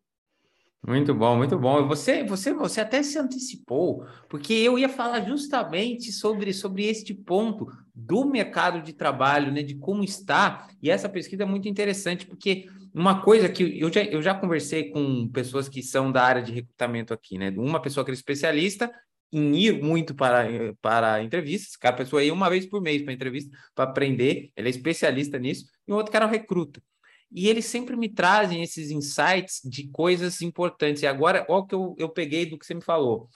Muito bom, muito bom. Você, você, você até se antecipou, porque eu ia falar justamente sobre, sobre este ponto do mercado de trabalho, né, de como está. E essa pesquisa é muito interessante, porque uma coisa que eu já, eu já conversei com pessoas que são da área de recrutamento aqui, né? Uma pessoa que é especialista em ir muito para, para entrevistas, cada pessoa ia uma vez por mês para entrevista para aprender, ele é especialista nisso, e o outro cara é recruta. E eles sempre me trazem esses insights de coisas importantes. E agora, olha o que eu, eu peguei do que você me falou.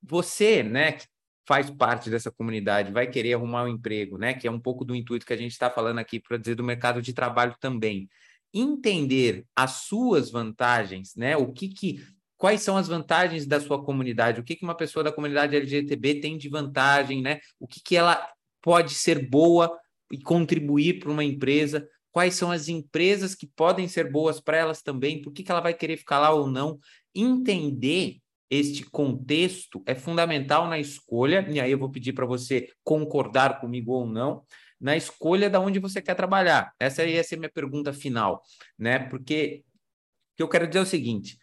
Você, né, que faz parte dessa comunidade, vai querer arrumar um emprego, né, que é um pouco do intuito que a gente está falando aqui para dizer do mercado de trabalho também. Entender as suas vantagens, né, o que que quais são as vantagens da sua comunidade, o que, que uma pessoa da comunidade LGTB tem de vantagem, né? O que, que ela pode ser boa e contribuir para uma empresa, quais são as empresas que podem ser boas para elas também, por que, que ela vai querer ficar lá ou não. Entender este contexto é fundamental na escolha, e aí eu vou pedir para você concordar comigo ou não, na escolha da onde você quer trabalhar. Essa ia ser minha pergunta final, né? Porque o que eu quero dizer é o seguinte: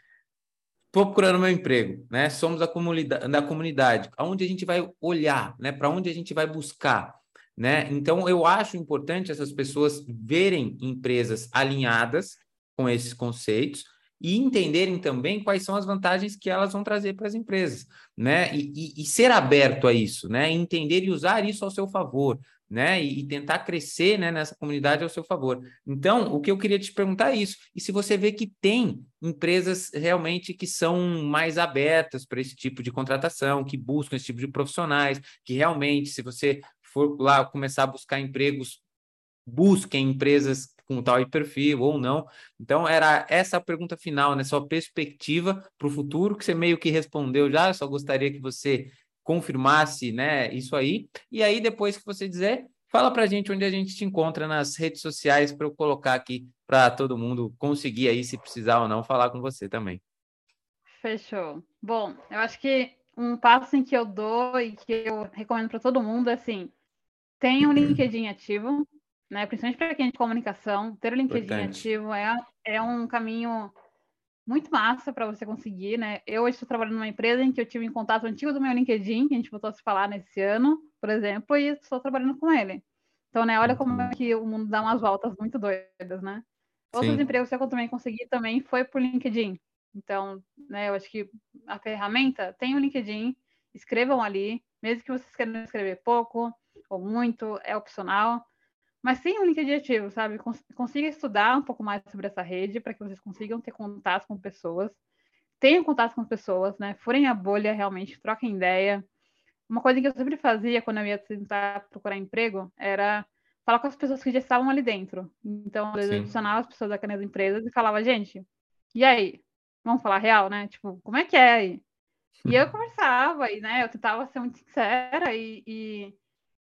estou procurando meu emprego, né? Somos a comunidade, da comunidade, aonde a gente vai olhar, né? Para onde a gente vai buscar. Né? Então, eu acho importante essas pessoas verem empresas alinhadas com esses conceitos e entenderem também quais são as vantagens que elas vão trazer para as empresas, né? E, e, e, ser aberto a isso, né? Entender e usar isso ao seu favor, né? E, tentar crescer né, nessa comunidade ao seu favor. Então, o que eu queria te perguntar é isso. E se você vê que tem empresas realmente que são mais abertas para esse tipo de contratação, que buscam esse tipo de profissionais, que realmente, se você for lá começar a buscar empregos, busquem empresas com tal perfil ou não. Então, era essa a pergunta final, né? Sua perspectiva para o futuro, que você meio que respondeu já, eu só gostaria que você confirmasse né, isso aí. E aí, depois que você dizer, Fala para a gente onde a gente te encontra nas redes sociais para eu colocar aqui para todo mundo conseguir aí, se precisar ou não, falar com você também. Fechou. Bom, eu acho que um passo em que eu dou e que eu recomendo para todo mundo é assim: tenha um LinkedIn ativo, né? Principalmente para quem é de comunicação, ter o LinkedIn Importante. ativo é, é um caminho muito massa para você conseguir, né? Eu estou trabalhando numa empresa em que eu tive em contato antigo do meu LinkedIn, que a gente voltou a se falar nesse ano, por exemplo, e estou trabalhando com ele. Então, né, olha como é que o mundo dá umas voltas muito doidas, né? Outros Sim. empregos que eu também consegui também foi por LinkedIn. Então, né, eu acho que a ferramenta tem o LinkedIn, escrevam ali, mesmo que vocês queiram escrever pouco ou muito, é opcional. Mas sim um LinkedIn ativo, sabe? Consiga estudar um pouco mais sobre essa rede para que vocês consigam ter contato com pessoas. Tenham contato com pessoas, né? Furem a bolha realmente, troquem ideia. Uma coisa que eu sempre fazia quando eu ia tentar procurar emprego era falar com as pessoas que já estavam ali dentro. Então, eu adicionava as pessoas daquelas empresas e falava, gente, e aí? Vamos falar real, né? Tipo, como é que é aí? E eu conversava, e né, eu tentava ser muito sincera e, e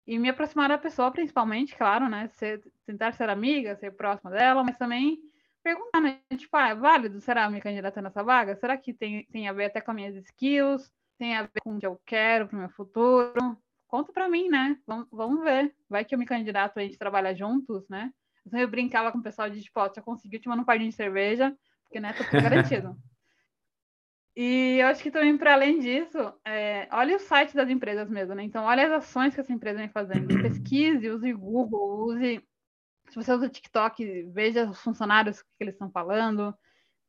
e me aproximar da pessoa, principalmente, claro, né? Ser, tentar ser amiga, ser próxima dela, mas também perguntar, né? Tipo, ah, é válido? Será me candidatar nessa vaga? Será que tem, tem a ver até com as minhas skills? Tem a ver com o que eu quero para o meu futuro? Conta para mim, né? Vamos, vamos ver. Vai que eu me candidato, a gente trabalha juntos, né? Eu brincava com o pessoal de, tipo, ó, já conseguiu te mandar um pardinho de cerveja, porque, né, tudo garantido. E eu acho que também, para além disso, é, olha o site das empresas mesmo, né? Então, olha as ações que essa empresa vem fazendo. Pesquise, use Google, use. Se você usa o TikTok, veja os funcionários que eles estão falando.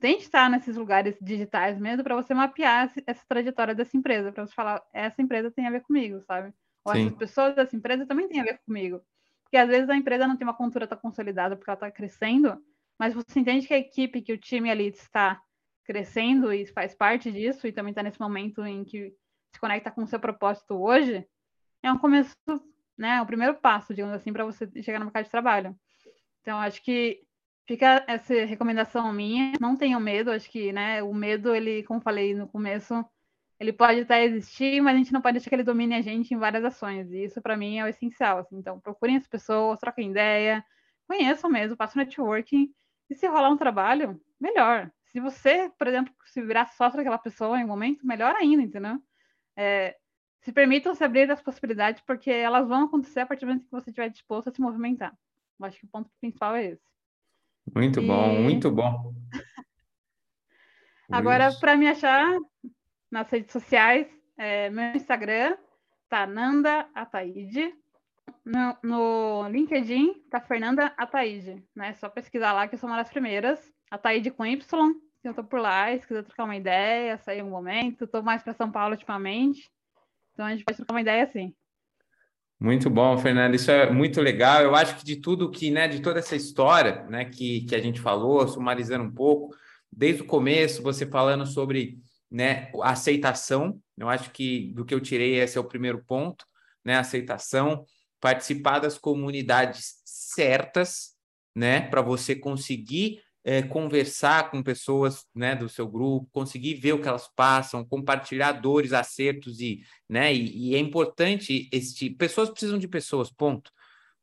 Tente estar nesses lugares digitais mesmo para você mapear essa trajetória dessa empresa, para você falar, essa empresa tem a ver comigo, sabe? Ou Sim. essas pessoas dessa empresa também têm a ver comigo. Porque às vezes a empresa não tem uma cultura tão consolidada porque ela está crescendo, mas você entende que a equipe, que o time ali está crescendo e faz parte disso, e também está nesse momento em que se conecta com o seu propósito hoje, é um começo, né? É o primeiro passo, digamos assim, para você chegar no mercado de trabalho. Então, acho que fica essa recomendação minha, não tenham medo, acho que, né, o medo, ele, como falei no começo, ele pode até existir, mas a gente não pode deixar que ele domine a gente em várias ações, e isso para mim é o essencial, assim. então procurem as pessoas, troquem ideia, conheçam mesmo, façam networking, e se rolar um trabalho, melhor, se você, por exemplo, se virar sócio daquela pessoa em um momento, melhor ainda, entendeu? É, se permitam se abrir as possibilidades, porque elas vão acontecer a partir do momento que você estiver disposto a se movimentar. Eu acho que o ponto principal é esse. Muito e... bom, muito bom. Agora, para me achar nas redes sociais, é, meu Instagram tá Nanda Ataide. No, no LinkedIn tá Fernanda Ataide, né? Só pesquisar lá que eu sou uma das primeiras. Ataide com Y, eu tô por lá, se quiser trocar uma ideia, sair um momento, tô mais para São Paulo ultimamente. Então a gente vai trocar uma ideia assim. Muito bom, Fernando. Isso é muito legal. Eu acho que de tudo que, né, de toda essa história, né, que, que a gente falou, sumarizando um pouco, desde o começo, você falando sobre, né, a aceitação. Eu acho que do que eu tirei esse é o primeiro ponto, né, aceitação, participar das comunidades certas, né, para você conseguir é, conversar com pessoas né, do seu grupo, conseguir ver o que elas passam, compartilhar dores, acertos e, né, e, e é importante este pessoas precisam de pessoas, ponto.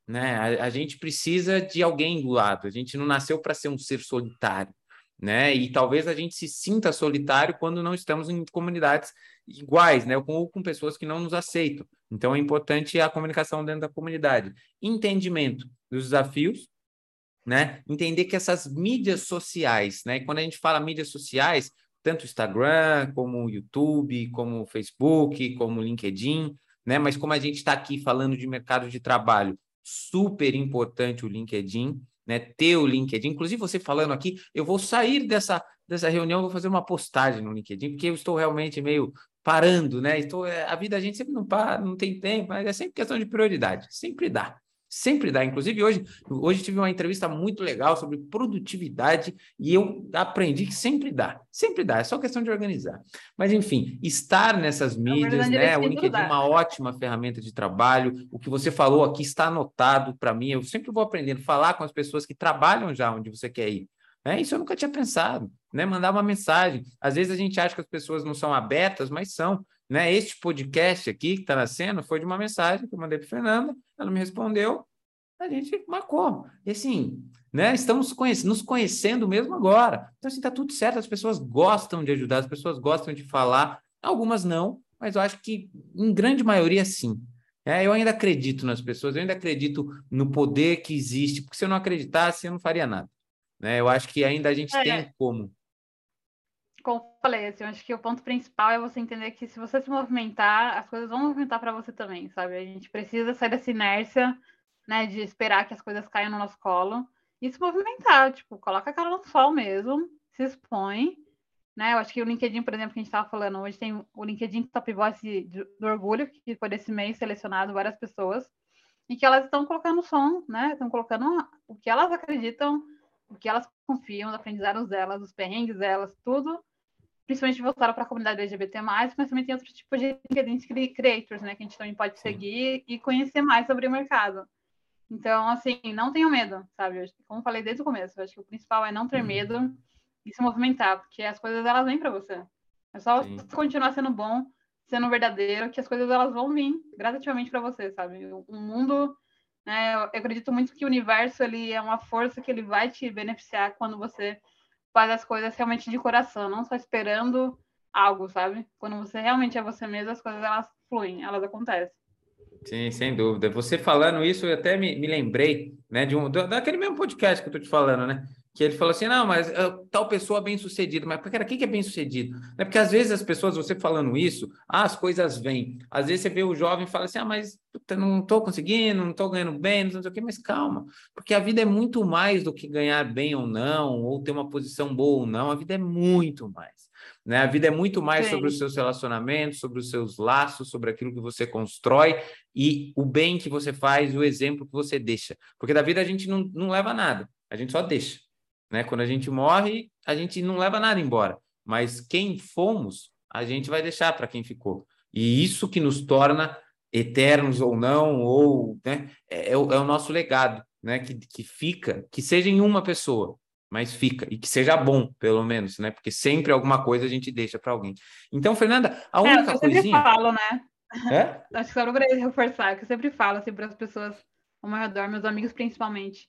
Né? A, a gente precisa de alguém do lado. A gente não nasceu para ser um ser solitário, né? E talvez a gente se sinta solitário quando não estamos em comunidades iguais, né? Ou com pessoas que não nos aceitam. Então é importante a comunicação dentro da comunidade, entendimento dos desafios né? Entender que essas mídias sociais, né? quando a gente fala mídias sociais, tanto Instagram, como YouTube, como Facebook, como LinkedIn, né? Mas como a gente está aqui falando de mercado de trabalho, super importante o LinkedIn, né? Ter o LinkedIn. Inclusive, você falando aqui, eu vou sair dessa, dessa reunião, vou fazer uma postagem no LinkedIn, porque eu estou realmente meio parando, né? É, a vida a gente sempre não para, não tem tempo, mas é sempre questão de prioridade, sempre dá. Sempre dá. Inclusive, hoje, hoje tive uma entrevista muito legal sobre produtividade e eu aprendi que sempre dá. Sempre dá, é só questão de organizar. Mas, enfim, estar nessas mídias, né? O LinkedIn é uma ótima ferramenta de trabalho. O que você falou aqui está anotado para mim. Eu sempre vou aprendendo, falar com as pessoas que trabalham já onde você quer ir. É, isso eu nunca tinha pensado, né? Mandar uma mensagem. Às vezes a gente acha que as pessoas não são abertas, mas são. Né? Este podcast aqui que está nascendo foi de uma mensagem que eu mandei para Fernanda, ela me respondeu, a gente marcou. E assim, né? Estamos conhecendo, nos conhecendo mesmo agora. Então, assim, tá tudo certo, as pessoas gostam de ajudar, as pessoas gostam de falar, algumas não, mas eu acho que em grande maioria sim. É, eu ainda acredito nas pessoas, eu ainda acredito no poder que existe, porque se eu não acreditasse, eu não faria nada. Né? Eu acho que ainda a gente é. tem como como eu falei, assim, eu acho que o ponto principal é você entender que se você se movimentar, as coisas vão movimentar para você também, sabe? A gente precisa sair dessa inércia, né, de esperar que as coisas caiam no nosso colo e se movimentar, tipo, coloca a cara no sol mesmo, se expõe, né? Eu acho que o LinkedIn, por exemplo, que a gente estava falando hoje, tem o LinkedIn Top Voice do Orgulho, que foi desse mês selecionado várias pessoas, e que elas estão colocando som, né? Estão colocando o que elas acreditam, o que elas confiam, os aprendizados delas, os perrengues delas, tudo principalmente voltaram para a comunidade LGBT+, mas também tem outro tipo de LinkedIn creators, né, que a gente também pode seguir e conhecer mais sobre o mercado. Então, assim, não tenham medo, sabe? Como falei desde o começo, acho que o principal é não ter uhum. medo e se movimentar, porque as coisas elas vêm para você. É só Sim. continuar sendo bom, sendo verdadeiro, que as coisas elas vão vir gradativamente para você, sabe? O mundo, né, eu acredito muito que o universo ele é uma força que ele vai te beneficiar quando você faz as coisas realmente de coração, não só esperando algo, sabe? Quando você realmente é você mesmo, as coisas elas fluem, elas acontecem. Sim, sem dúvida. Você falando isso, eu até me, me lembrei, né, de um daquele mesmo podcast que eu tô te falando, né? Que ele falou assim, não, mas uh, tal pessoa bem sucedida, mas cara, quem que é bem sucedido? É porque às vezes as pessoas, você falando isso, ah, as coisas vêm. Às vezes você vê o jovem e fala assim, ah, mas não estou conseguindo, não estou ganhando bem, não sei o quê, mas calma, porque a vida é muito mais do que ganhar bem ou não, ou ter uma posição boa ou não, a vida é muito mais. Né? A vida é muito mais Sim. sobre os seus relacionamentos, sobre os seus laços, sobre aquilo que você constrói e o bem que você faz, o exemplo que você deixa. Porque da vida a gente não, não leva nada, a gente só deixa. Né? Quando a gente morre, a gente não leva nada embora, mas quem fomos, a gente vai deixar para quem ficou. E isso que nos torna eternos ou não, ou né, é, é, o, é o nosso legado, né? Que, que fica, que seja em uma pessoa, mas fica e que seja bom, pelo menos, né? Porque sempre alguma coisa a gente deixa para alguém. Então, Fernanda, a única é, eu sempre coisinha... falo, né? É? Acho que só para reforçar, que eu sempre falo assim para as pessoas ao meu redor, meus amigos principalmente.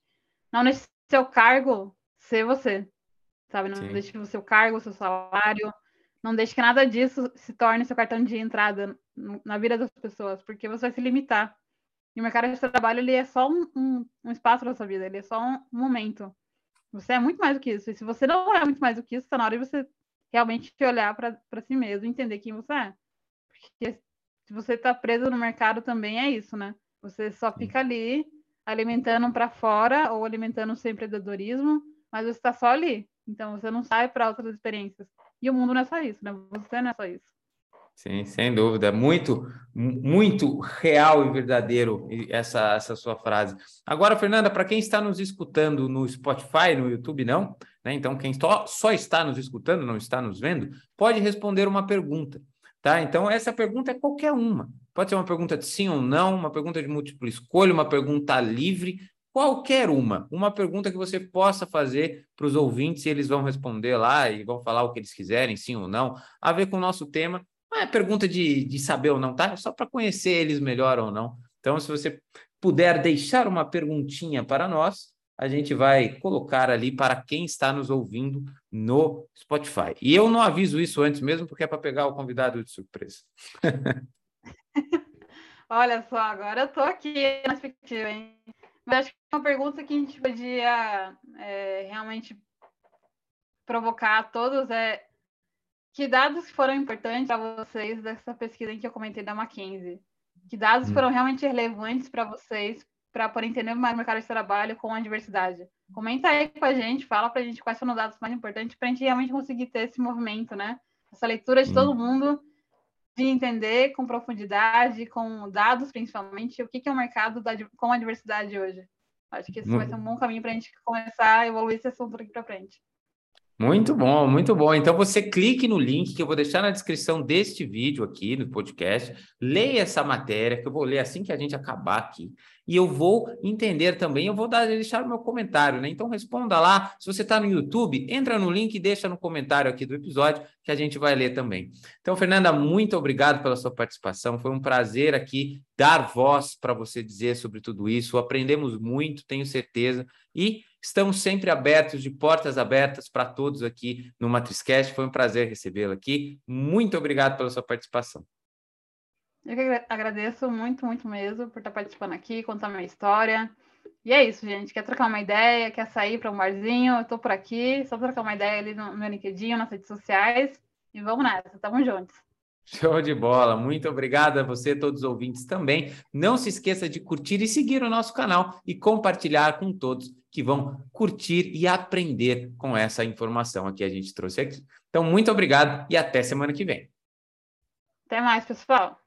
Não nesse seu cargo ser você, sabe? Não Sim. deixe o seu cargo, o seu salário, não deixe que nada disso se torne seu cartão de entrada na vida das pessoas, porque você vai se limitar. E o mercado de trabalho ele é só um, um, um espaço da sua vida, ele é só um momento. Você é muito mais do que isso. E se você não é muito mais do que isso, está na hora de você realmente olhar para si mesmo entender quem você é. Porque se você está preso no mercado também é isso, né? Você só fica ali alimentando para fora ou alimentando o seu empreendedorismo mas você está só ali. Então você não sai para outras experiências. E o mundo não é só isso, né? Você não é só isso. Sim, sem dúvida. Muito, muito real e verdadeiro essa, essa sua frase. Agora, Fernanda, para quem está nos escutando no Spotify, no YouTube, não, né? Então, quem só, só está nos escutando, não está nos vendo, pode responder uma pergunta. Tá? Então, essa pergunta é qualquer uma. Pode ser uma pergunta de sim ou não, uma pergunta de múltipla escolha, uma pergunta livre, qualquer uma, uma pergunta que você possa fazer para os ouvintes e eles vão responder lá e vão falar o que eles quiserem, sim ou não, a ver com o nosso tema. Não é pergunta de, de saber ou não, tá? É só para conhecer eles melhor ou não. Então, se você puder deixar uma perguntinha para nós, a gente vai colocar ali para quem está nos ouvindo no Spotify. E eu não aviso isso antes mesmo, porque é para pegar o convidado de surpresa. Olha só, agora eu estou aqui na expectativa, hein? Mas acho que uma pergunta que a gente podia é, realmente provocar a todos é que dados foram importantes para vocês dessa pesquisa em que eu comentei da Mackenzie? Que dados hum. foram realmente relevantes para vocês para poder entender mais o mercado de trabalho com a diversidade? Comenta aí com a gente, fala para a gente quais foram os dados mais importantes para a gente realmente conseguir ter esse movimento, né? Essa leitura de hum. todo mundo de entender com profundidade, com dados principalmente, o que, que é o mercado da, com a diversidade hoje. Acho que esse vai ser um bom caminho para a gente começar a evoluir esse assunto aqui para frente. Muito bom, muito bom. Então você clique no link que eu vou deixar na descrição deste vídeo aqui no podcast. Leia essa matéria que eu vou ler assim que a gente acabar aqui. E eu vou entender também, eu vou dar, deixar o meu comentário, né? Então responda lá. Se você está no YouTube, entra no link e deixa no comentário aqui do episódio que a gente vai ler também. Então, Fernanda, muito obrigado pela sua participação. Foi um prazer aqui dar voz para você dizer sobre tudo isso. Aprendemos muito, tenho certeza. E Estamos sempre abertos, de portas abertas para todos aqui no Matriscast. Foi um prazer recebê-lo aqui. Muito obrigado pela sua participação. Eu que agradeço muito, muito mesmo por estar participando aqui, contar minha história. E é isso, gente. Quer trocar uma ideia, quer sair para um barzinho? Eu estou por aqui, só trocar uma ideia ali no meu LinkedIn, nas redes sociais. E vamos nessa, tamo juntos. Show de bola. Muito obrigado a você, todos os ouvintes também. Não se esqueça de curtir e seguir o nosso canal e compartilhar com todos que vão curtir e aprender com essa informação aqui a gente trouxe aqui. Então, muito obrigado e até semana que vem. Até mais, pessoal.